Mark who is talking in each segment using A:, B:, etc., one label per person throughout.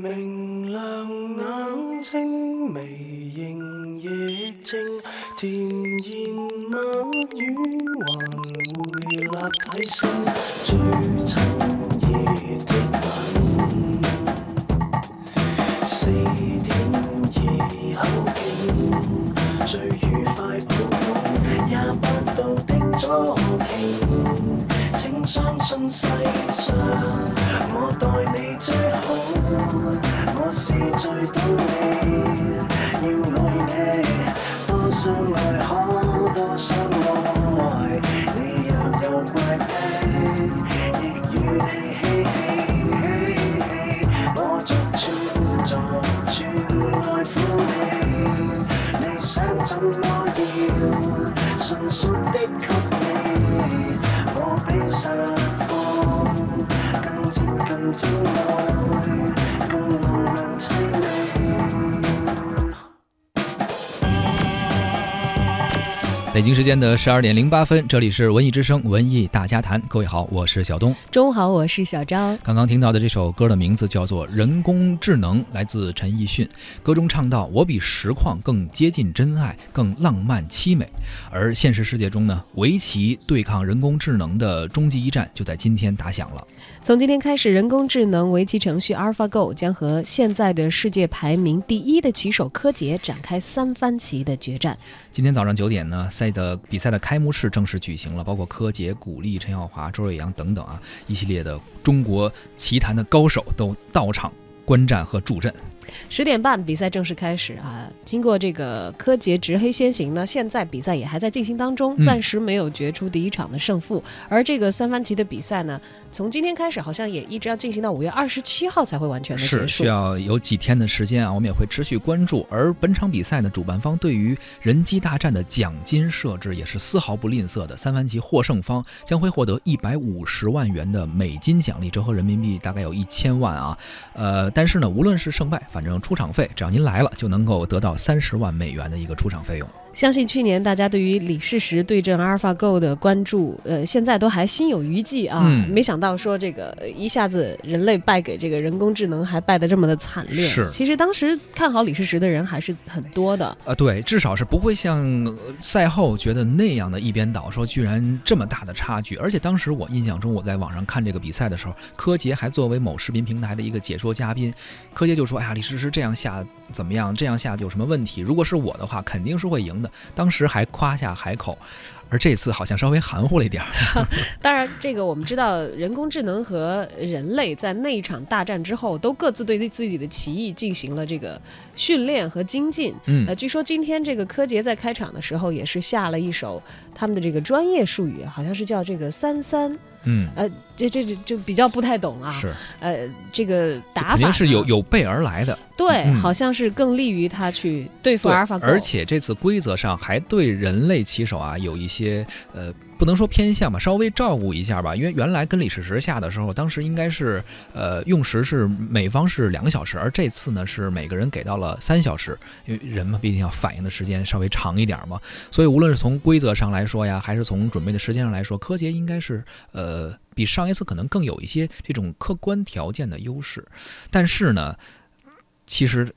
A: 明亮眼睛，微形亦正，甜言蜜语还会立体声，最亲热的吻，四点二口径，最愉快抱拥，廿八度的左倾，请相信世上多相爱
B: 京时间的十二点零八分，这里是文艺之声文艺大家谈。各位好，我是小东。
C: 中午好，我是小张。
B: 刚刚听到的这首歌的名字叫做《人工智能》，来自陈奕迅。歌中唱到：“我比实况更接近真爱，更浪漫凄美。”而现实世界中呢，围棋对抗人工智能的终极一战就在今天打响了。
C: 从今天开始，人工智能围棋程序 AlphaGo 将和现在的世界排名第一的棋手柯洁展开三番棋的决战。
B: 今天早上九点呢，赛的比赛的开幕式正式举行了，包括柯洁、古力、陈耀华、周瑞阳等等啊，一系列的中国棋坛的高手都到场观战和助阵。
C: 十点半比赛正式开始啊！经过这个柯洁执黑先行呢，现在比赛也还在进行当中，
B: 嗯
C: 暂时没有决出第一场的胜负。而这个三番棋的比赛呢，从今天开始好像也一直要进行到五月二十七号才会完全的结束。
B: 是需要有几天的时间啊，我们也会持续关注。而本场比赛呢，主办方对于人机大战的奖金设置也是丝毫不吝啬的。三番棋获胜方将会获得一百五十万元的美金奖励，折合人民币大概有一千万啊。呃，但是呢，无论是胜败，反反正出场费只要您来了，就能够得到三十万美元的一个出场费用。
C: 相信去年大家对于李世石对阵阿尔法 Go 的关注，呃，现在都还心有余悸啊。
B: 嗯
C: 没想到说这个呃一下子人类败给这个人工智能，还败得这么的惨烈。
B: 是
C: 其实当时看好李世石的人还是很多的。
B: 呃，对，至少是不会像呃赛后觉得那样的一边倒，说居然这么大的差距。而且当时我印象中，我在网上看这个比赛的时候，柯洁还作为某视频平台的一个解说嘉宾，柯洁就说：“哎呀，李世石这样下怎么样？这样下有什么问题？如果是我的话，肯定是会赢的。”当时还夸下海口，而这次好像稍微含糊了一点儿。
C: 当然，这个我们知道，人工智能和人类在那一场大战之后，都各自对自己的棋艺进行了这个训练和精进。
B: 嗯
C: 呃，据说今天这个柯洁在开场的时候也是下了一首他们的这个专业术语，好像是叫这个三三，
B: 嗯，
C: 呃，这这这就比较不太懂啊。
B: 是，
C: 呃，这个打法
B: 肯定是有有备而来的。
C: 对，
B: 嗯
C: 好像是更利于他去对付阿尔法狗，
B: 而且这次规则上还对人类棋手啊有一些呃，不能说偏向吧，稍微照顾一下吧。因为原来跟李世石下的时候，当时应该是呃用时是每方是两个小时，而这次呢是每个人给到了三小时，因为人嘛毕竟要反应的时间稍微长一点嘛。所以无论是从规则上来说呀，还是从准备的时间上来说，柯洁应该是呃比上一次可能更有一些这种客观条件的优势。但是呢，其实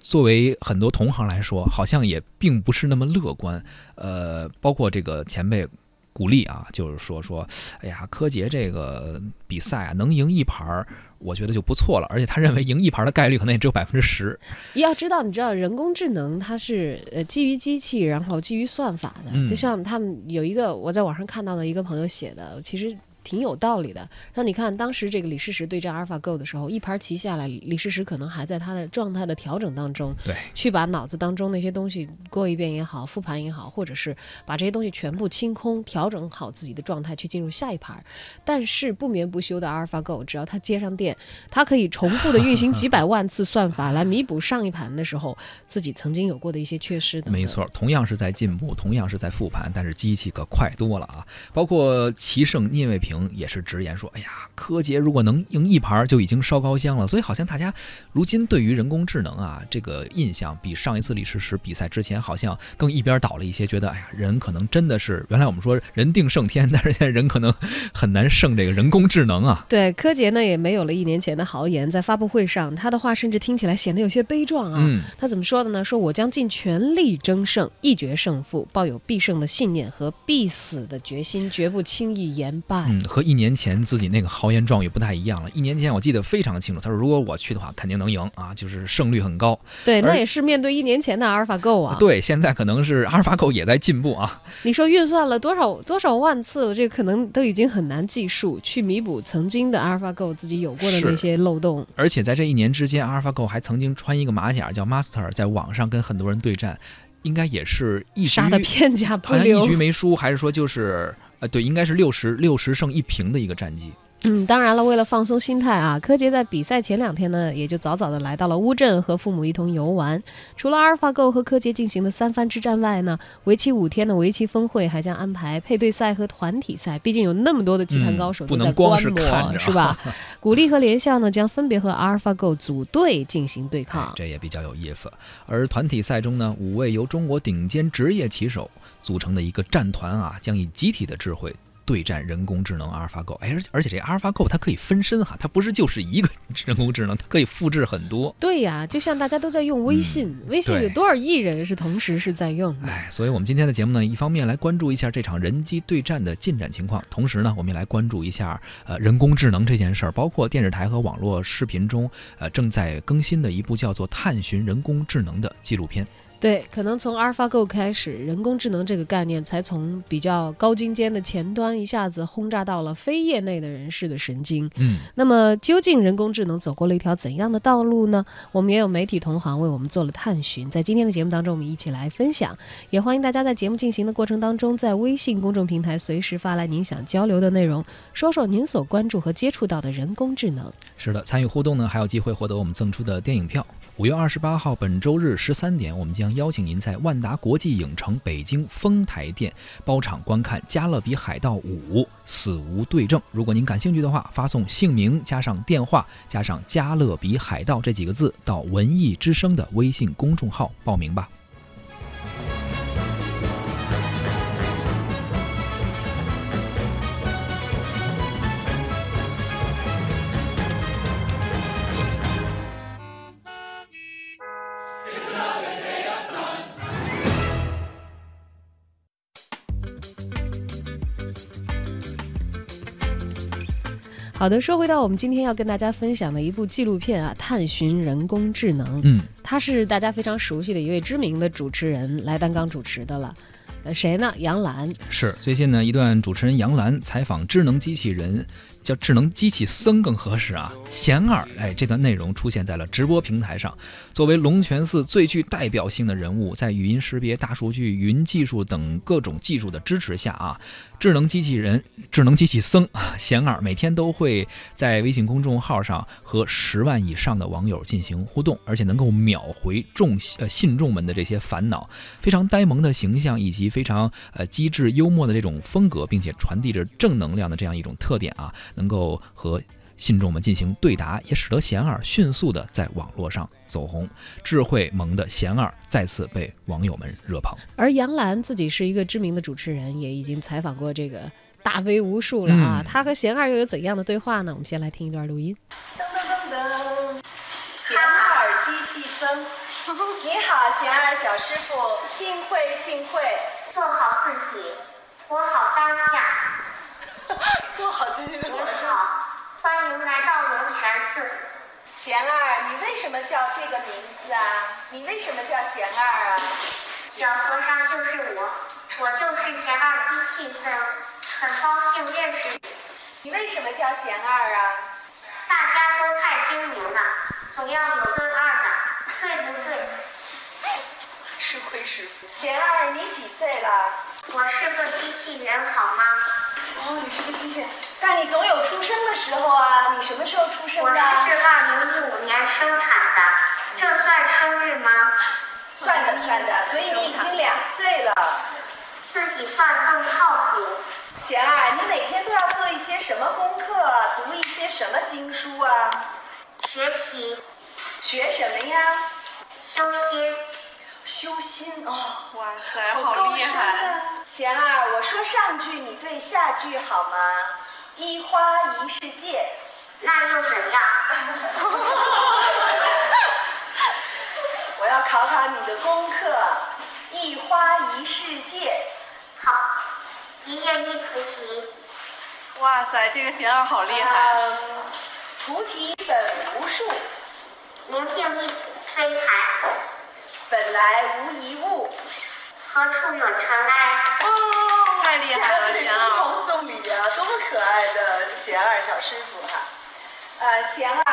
B: 作为很多同行来说，好像也并不是那么乐观。呃，包括这个前辈鼓励啊，就是说说，哎呀，柯洁这个比赛啊，能赢一盘儿，我觉得就不错了。而且他认为赢一盘儿的概率可能也只有百分之十。
C: 要知道，你知道人工智能它是呃基于机器，然后基于算法的。
B: 嗯
C: 就像他们有一个我在网上看到的一个朋友写的，其实挺有道理的。那你看当时这个李世石对战阿尔法 Go 的时候，一盘棋下来，李世石可能还在他的状态的调整当中，
B: 对，
C: 去把脑子当中那些东西过一遍也好，复盘也好，或者是把这些东西全部清空，调整好自己的状态去进入下一盘。但是不眠不休的阿尔法 Go，只要它接上电，它可以重复的运行几百万次算法来弥补上一盘的时候自己曾经有过的一些缺失等等。
B: 没错，同样是在进步，同样是在复盘，但是机器可快多了啊！包括棋圣聂卫平平也是直言说：“哎呀，柯洁如果能赢一盘儿就已经烧高香了。”所以好像大家如今对于人工智能啊这个印象，比上一次李世石比赛之前好像更一边倒了一些，觉得哎呀，人可能真的是原来我们说人定胜天，但是现在人可能很难胜这个人工智能啊。
C: 对，柯洁呢也没有了一年前的豪言，在发布会上，他的话甚至听起来显得有些悲壮啊。
B: 嗯，
C: 他怎么说的呢？说我将尽全力争胜，一决胜负，抱有必胜的信念和必死的决心，绝不轻易言败。
B: 嗯，和一年前自己那个豪言壮语不太一样了。一年前我记得非常清楚，他说如果我去的话，肯定能赢啊，就是胜率很高。
C: 对，那也是面对一年前的阿尔法 Go 啊。
B: 对，现在可能是阿尔法狗也在进步啊。
C: 你说运算了多少多少万次，这可能都已经很难计数，去弥补曾经的阿尔法 Go 自己有过的那些漏洞。
B: 而且在这一年之间，阿尔法狗还曾经穿一个马甲叫 Master，在网上跟很多人对战，应该也是一局
C: 杀的片甲不
B: 好像一局。没输，还是说就是呃对，应该是六十六十胜一平的一个战绩。
C: 嗯，当然了，为了放松心态啊，柯洁在比赛前两天呢，也就早早的来到了乌镇，和父母一同游玩。除了阿尔法 Go 和柯洁进行的三番之战外呢，为期五天的围棋峰会还将安排配对赛和团体赛。毕竟有那么多的棋坛高手
B: 嗯不
C: 都在
B: 能光是
C: 观摩，
B: 看着
C: 是吧？古力和联校呢，将分别和阿尔法 Go 组队进行对
B: 哎
C: 抗。
B: 这也比较有意思。而团体赛中呢，五位由中国顶尖职业棋手组成的一个战团啊，将以集体的智慧。对战人工智能阿尔法狗，哎，而且而且这阿尔法狗它可以分身哈，它不是就是一个人工智能，它可以复制很多。
C: 对呀，就像大家都在用微信，微信有多少亿人是同时是在用的？
B: 哎，所以我们今天的节目呢，一方面来关注一下这场人机对战的进展情况，同时呢，我们也来关注一下呃人工智能这件事儿，包括电视台和网络视频中呃正在更新的一部叫做《探寻人工智能》的纪录片。
C: 对，可能从阿尔法 Go 开始，人工智能这个概念才从比较高精尖的前端一下子轰炸到了非业内的人士的神经。
B: 嗯，
C: 那么，究竟人工智能走过了一条怎样的道路呢？我们也有媒体同行为我们做了探寻，在今天的节目当中，我们一起来分享。也欢迎大家在节目进行的过程当中，在微信公众平台随时发来您想交流的内容，说说您所关注和接触到的人工智能。
B: 是的，参与互动呢，还有机会获得我们赠出的电影票。五月二十八号，本周日十三点，我们将邀请您在万达国际影城北京丰台店包场观看《加勒比海盗五：死无对证》。如果您感兴趣的话，发送姓名加上电话加上“加勒比海盗”这几个字到文艺之声的微信公众号报名吧。
C: 好的，说回到我们今天要跟大家分享的一部纪录片啊，《探寻人工智能》。
B: 嗯，
C: 他是大家非常熟悉的一位知名的主持人来担纲主持的了。呃，谁呢？杨澜。
B: 是最近呢，一段主持人杨澜采访智能机器人，叫智能机器僧更合适啊，贤儿。哎，这段内容出现在了直播平台上。作为龙泉寺最具代表性的人物，在语音识别、大数据、云技术等各种技术的支持下啊，智能机器人、智能机器僧贤儿每天都会在微信公众号上和十万以上的网友进行互动，而且能够秒回众呃信众们的这些烦恼。非常呆萌的形象以及非常呃机智幽默的这种风格，并且传递着正能量的这样一种特点啊，能够和信众们进行对答，也使得贤二迅速的在网络上走红。智慧萌的贤二再次被网友们热捧。
C: 而杨澜自己是一个知名的主持人，也已经采访过这个大 V 无数了啊。他和贤二又有怎样的对话呢？我们先来听一段录音。
D: 噔噔噔噔，贤儿机器僧，你好，贤儿小师傅，幸会幸会，
E: 做好自己，活好当下。
D: 做好自己的
E: 您好，欢迎来到龙泉寺。
D: 贤儿，你为什么叫这个名字啊？你为什么叫贤儿啊？
E: 小和尚就是我，我就是贤二机器僧，很高兴认识你。
D: 你为什么叫贤儿啊？
E: 大家都太精明了，总要有个二的，对不对？
D: 吃亏是福。贤儿，你几岁了？
E: 我是个机器人，好吗？
D: 哦，你是个机器人，但你总有出生的时候啊。你什么时候出生的
E: 我是
D: 的？
E: 二零一五年生产的，这算生日吗？
D: 算的算的，所以你已经两岁了。
E: 自己算更靠谱。
F: 贤儿，你每天都要做一些什么功课？读一些什么经书啊？
E: 学习、
F: 学什么呀？修心。哦，
G: 哇塞，好厉害！
F: 啊！贤儿，我说上句，你对下句好吗？一花一世界。
E: 那又怎样？
F: 我要考考你的功课。一花一世界。
E: 好，一叶一菩提。
G: 哇塞，这个贤儿好厉害！
F: 嗯，菩提本无树，
E: 明镜亦非台，
F: 本来无一物。
E: 何处有尘埃？
F: 哦，
G: 太厉害了
F: 这
G: 贤儿
F: 疯狂送礼啊，多么可爱的贤儿小师傅哈、呃，贤儿，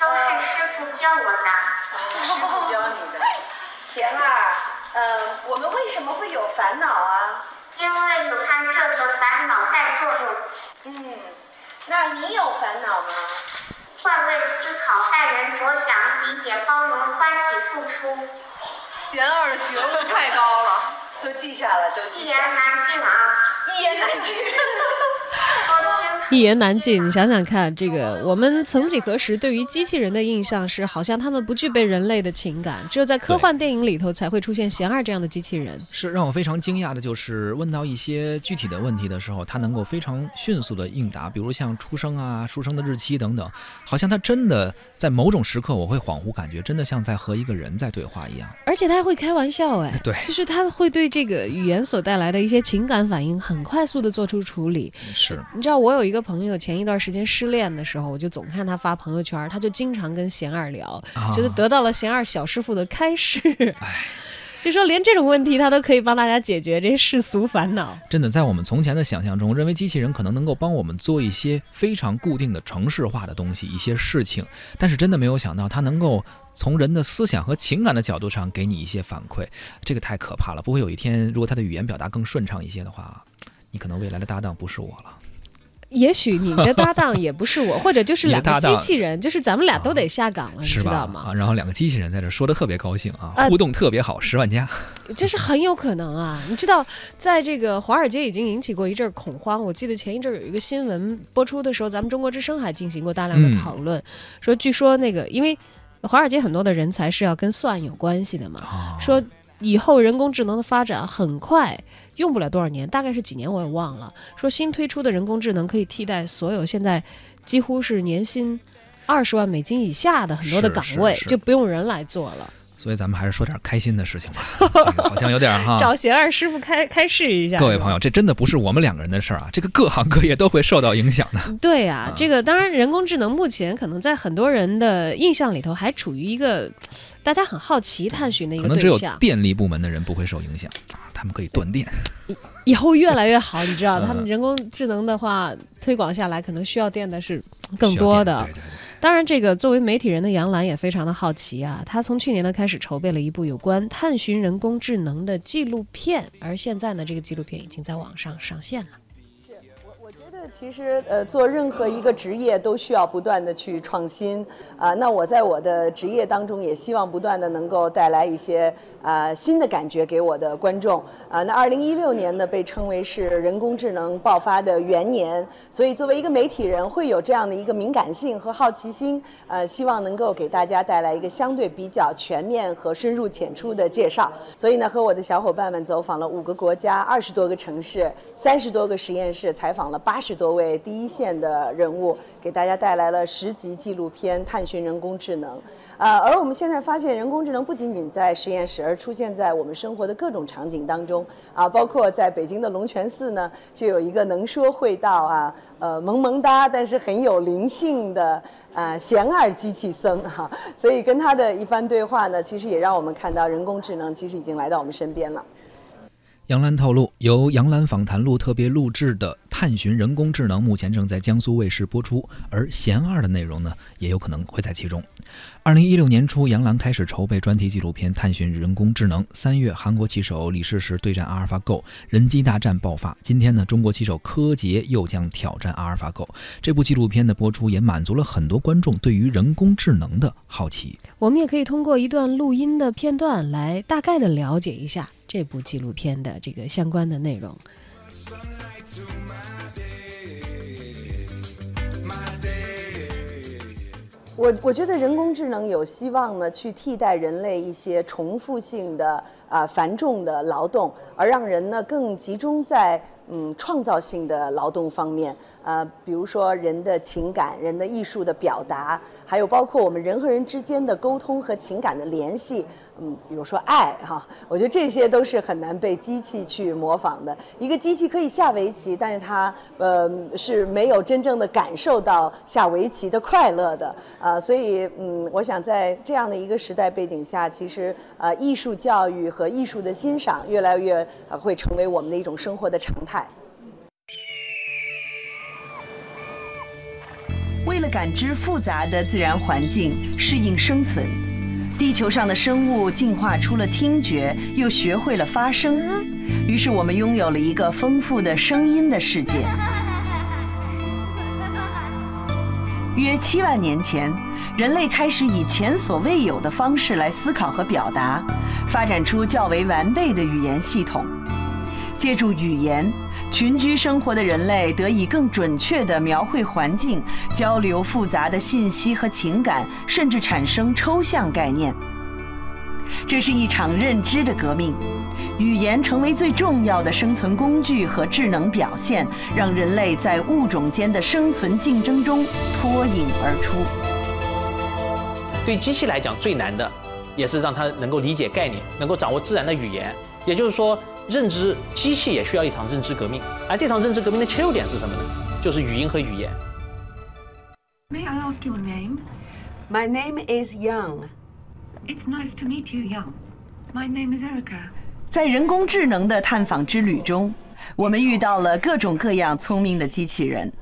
E: 都是
F: 呃，
E: 师傅教我的。
F: 啊，师傅教你的。贤儿，呃，我们为什么会有烦恼啊？
E: 因为有他这个烦恼在作用，
F: 嗯，那你有烦恼吗？
E: 换位思考，待人着想，理解包容，欢喜付出，
G: 贤儿觉悟太高了。
F: 都记下了，都记下了，
E: 难尽啊！
F: 一言难尽。
C: 一言难尽。你想想看，这个我们曾几何时对于机器人的印象是，好像他们不具备人类的情感，只有在科幻电影里头才会出现贤二这样的机器人。
B: 是让我非常惊讶的，就是问到一些具体的问题的时候，他能够非常迅速的应答，比如像出生啊、出生的日期等等，好像他真的在某种时刻，我会恍惚感觉，真的像在和一个人在对话一样。
C: 而且他还会开玩笑，哎，
B: 对
C: 就是他会对这个语言所带来的一些情感反应很快速的做出处理。
B: 是，
C: 你知道，我有一个朋友，前一段时间失恋的时候，我就总看他发朋友圈，他就经常跟贤二聊，
B: 啊
C: 觉得得到了贤二小师傅的开示。就说连这种问题他都可以帮大家解决这些世俗烦恼。
B: 真的，在我们从前的想象中，认为机器人可能能够帮我们做一些非常固定的城市化的东西，一些事情，但是真的没有想到，它能够从人的思想和情感的角度上给你一些反馈，这个太可怕了。不会有一天，如果它的语言表达更顺畅一些的话，你可能未来的搭档不是我了。
C: 也许你的搭档也不是我，或者就是两个机器人，就是咱们俩都得下岗了，你？知道吗？
B: 啊，然后两个机器人在这说的特别高兴啊，
C: 啊
B: 互动特别好，十万加。
C: 就是很有可能啊！你知道，在这个华尔街已经引起过一阵儿恐慌。我记得前一阵儿有一个新闻播出的时候，咱们中国之声还进行过大量的
B: 嗯
C: 讨论，说据说那个因为华尔街很多的人才是要跟算有关系的嘛，
B: 啊，
C: 说以后人工智能的发展很快，用不了多少年，大概是几年我也忘了。说新推出的人工智能可以替代所有现在几乎是年薪二十万美金以下的很多的岗位，就不用人来做了。
B: 所以咱们还是说点开心的事情吧。这个好像有点哈。
C: 找贤二师傅开开示一下。
B: 各位朋友，这真的不是我们两个人的事儿啊，这个各行各业都会受到影响的。
C: 对呀、
B: 啊
C: 这个当然，人工智能目前可能在很多人的印象里头还处于一个大家很好奇探寻的一
B: 可能只有
C: 个对象。
B: 电力部门的人不会受影响啊，他们可以断电。
C: 以后越来越好，你知道，
B: 嗯
C: 他们人工智能的话推广下来，可能需要电的是更多的。
B: 对对对。
C: 当然，这个作为媒体人的杨澜也非常的好奇啊，他从去年呢开始筹备了一部有关探寻人工智能的纪录片，而现在呢，这个纪录片已经在网上上线了。
H: 其实呃，做任何一个职业都需要不断的去创新啊、那我在我的职业当中也希望不断的能够带来一些啊、新的感觉给我的观众啊、那二零一六年呢被称为是人工智能爆发的元年，所以作为一个媒体人会有这样的一个敏感性和好奇心，呃，希望能够给大家带来一个相对比较全面和深入浅出的介绍。所以呢，和我的小伙伴们走访了五个国家、二十多个城市、三十多个实验室，采访了八十多位第一线的人物，给大家带来了十集纪录片探寻人工智能。呃，而我们现在发现，人工智能不仅仅在实验室，而出现在我们生活的各种场景当中啊，包括在北京的龙泉寺呢，就有一个能说会道啊，呃，萌萌哒，但是很有灵性的啊贤二机器僧哈、所以跟他的一番对话呢，其实也让我们看到人工智能其实已经来到我们身边了。
B: 杨澜透露，由杨澜访谈录特别录制的《探寻人工智能》目前正在江苏卫视播出，而《贤二》的内容呢，也有可能会在其中。二零一六年初，杨澜开始筹备专题纪录片《探寻人工智能》。三月，韩国棋手李世石对战阿尔法狗，人机大战爆发。今天呢，中国棋手柯洁又将挑战阿尔法狗。这部纪录片的播出也满足了很多观众对于人工智能的好奇。
C: 我们也可以通过一段录音的片段来大概的了解一下这部纪录片的这个相关的内容。
I: 我我觉得人工智能有希望呢，去替代人类一些重复性的啊、繁重的劳动，而让人呢更集中在嗯创造性的劳动方面。呃，比如说人的情感、人的艺术的表达，还有包括我们人和人之间的沟通和情感的联系。嗯，比如说爱哈、我觉得这些都是很难被机器去模仿的。一个机器可以下围棋，但是它呃是没有真正的感受到下围棋的快乐的。啊，所以嗯，我想在这样的一个时代背景下，其实呃艺术教育和艺术的欣赏越来越会成为我们的一种生活的常态。
H: 为了感知复杂的自然环境，适应生存，地球上的生物进化出了听觉，又学会了发声。于是，我们拥有了一个丰富的声音的世界。约七万年前，人类开始以前所未有的方式来思考和表达，发展出较为完备的语言系统。借助语言，群居生活的人类得以更准确地描绘环境，交流复杂的信息和情感，甚至产生抽象概念。这是一场认知的革命，语言成为最重要的生存工具和智能表现，让人类在物种间的生存竞争中脱颖而出。
J: 对机器来讲最难的，也是让它能够理解概念，能够掌握自然的语言。也就是说，认知机器也需要一场认知革命，而这场认知革命的切入点是什么呢？就是语音和语言。
K: May I ask your name?
L: My name is Young.
K: It's nice to meet you, Young. My name is Erica.
H: 在人工智能的探访之旅中，我们遇到了各种各样聪明的机器人，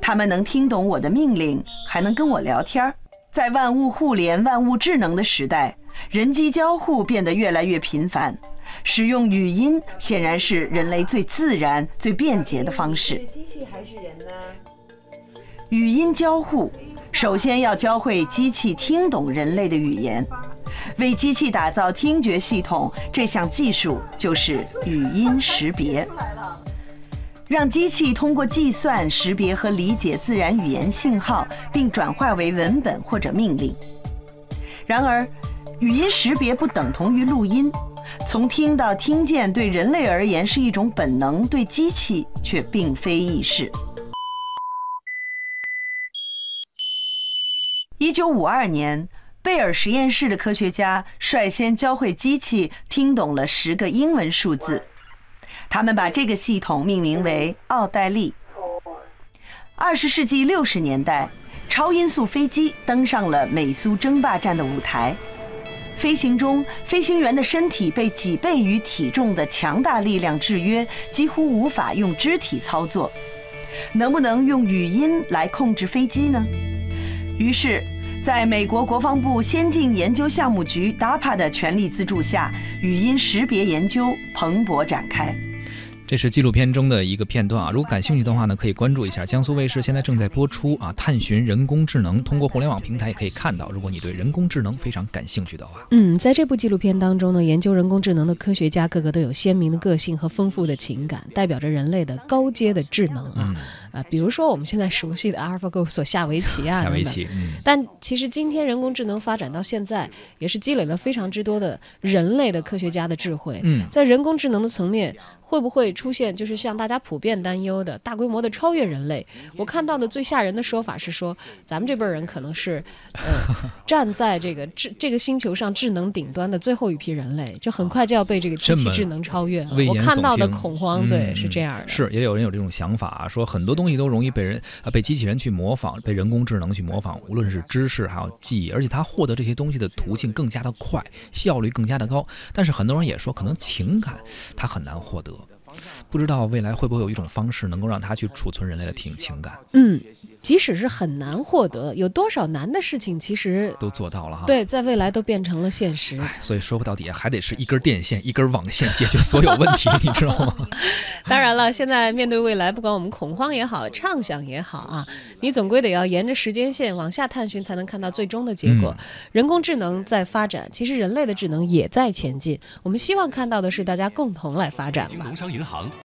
H: 它们能听懂我的命令，还能跟我聊天儿。在万物互联、万物智能的时代，人机交互变得越来越频繁，使用语音显然是人类最自然、最便捷的方式。
I: 机器还是人呢？
H: 语音交互首先要教会机器听懂人类的语言。为机器打造听觉系统，这项技术就是语音识别，让机器通过计算识别和理解自然语言信号，并转化为文本或者命令。然而，语音识别不等同于录音，从听到听见对人类而言是一种本能，对机器却并非易事。一九五二年，贝尔实验室的科学家率先教会机器听懂了十个英文数字，他们把这个系统命名为奥黛丽。二十世纪六十年代，超音速飞机登上了美苏争霸战的舞台。飞行中，飞行员的身体被几倍于体重的强大力量制约，几乎无法用肢体操作。能不能用语音来控制飞机呢？于是，在美国国防部先进研究项目局 DARPA 的全力资助下，语音识别研究蓬勃展开。
B: 这是纪录片中的一个片段啊，如果感兴趣的话呢，可以关注一下江苏卫视现在正在播出啊，探寻人工智能，通过互联网平台也可以看到。如果你对人工智能非常感兴趣的话，
C: 嗯，在这部纪录片当中呢，研究人工智能的科学家个个都有鲜明的个性和丰富的情感，代表着人类的高阶的智能啊。啊，比如说我们现在熟悉的 AlphaGo 所下围棋啊，
B: 下围棋，嗯，
C: 但其实今天人工智能发展到现在，也是积累了非常之多的人类的科学家的智慧。
B: 嗯，
C: 在人工智能的层面，会不会出现就是像大家普遍担忧的大规模的超越人类？我看到的最吓人的说法是说，咱们这辈人可能是呃站在这个智这个星球上智能顶端的最后一批人类，就很快就要被这个机器智能超越了。我看到的恐慌，对，
B: 嗯、
C: 是这样的。
B: 是，也有人有这种想法、啊，说很多东东西都容易被人啊被机器人去模仿，被人工智能去模仿，无论是知识还有记忆，而且他获得这些东西的途径更加的快，效率更加的高。但是很多人也说，可能情感它很难获得。不知道未来会不会有一种方式能够让它去储存人类的情情感？
C: 嗯，即使是很难获得，有多少难的事情其实
B: 都做到了哈。
C: 对，在未来都变成了现实。
B: 所以说不到底还得是一根电线、一根网线解决所有问题，你知道吗？
C: 当然了，现在面对未来，不管我们恐慌也好，畅想也好啊，你总归得要沿着时间线往下探寻，才能看到最终的结果。
B: 嗯、
C: 人工智能在发展，其实人类的智能也在前进。我们希望看到的是大家共同来发展吧。
M: 银行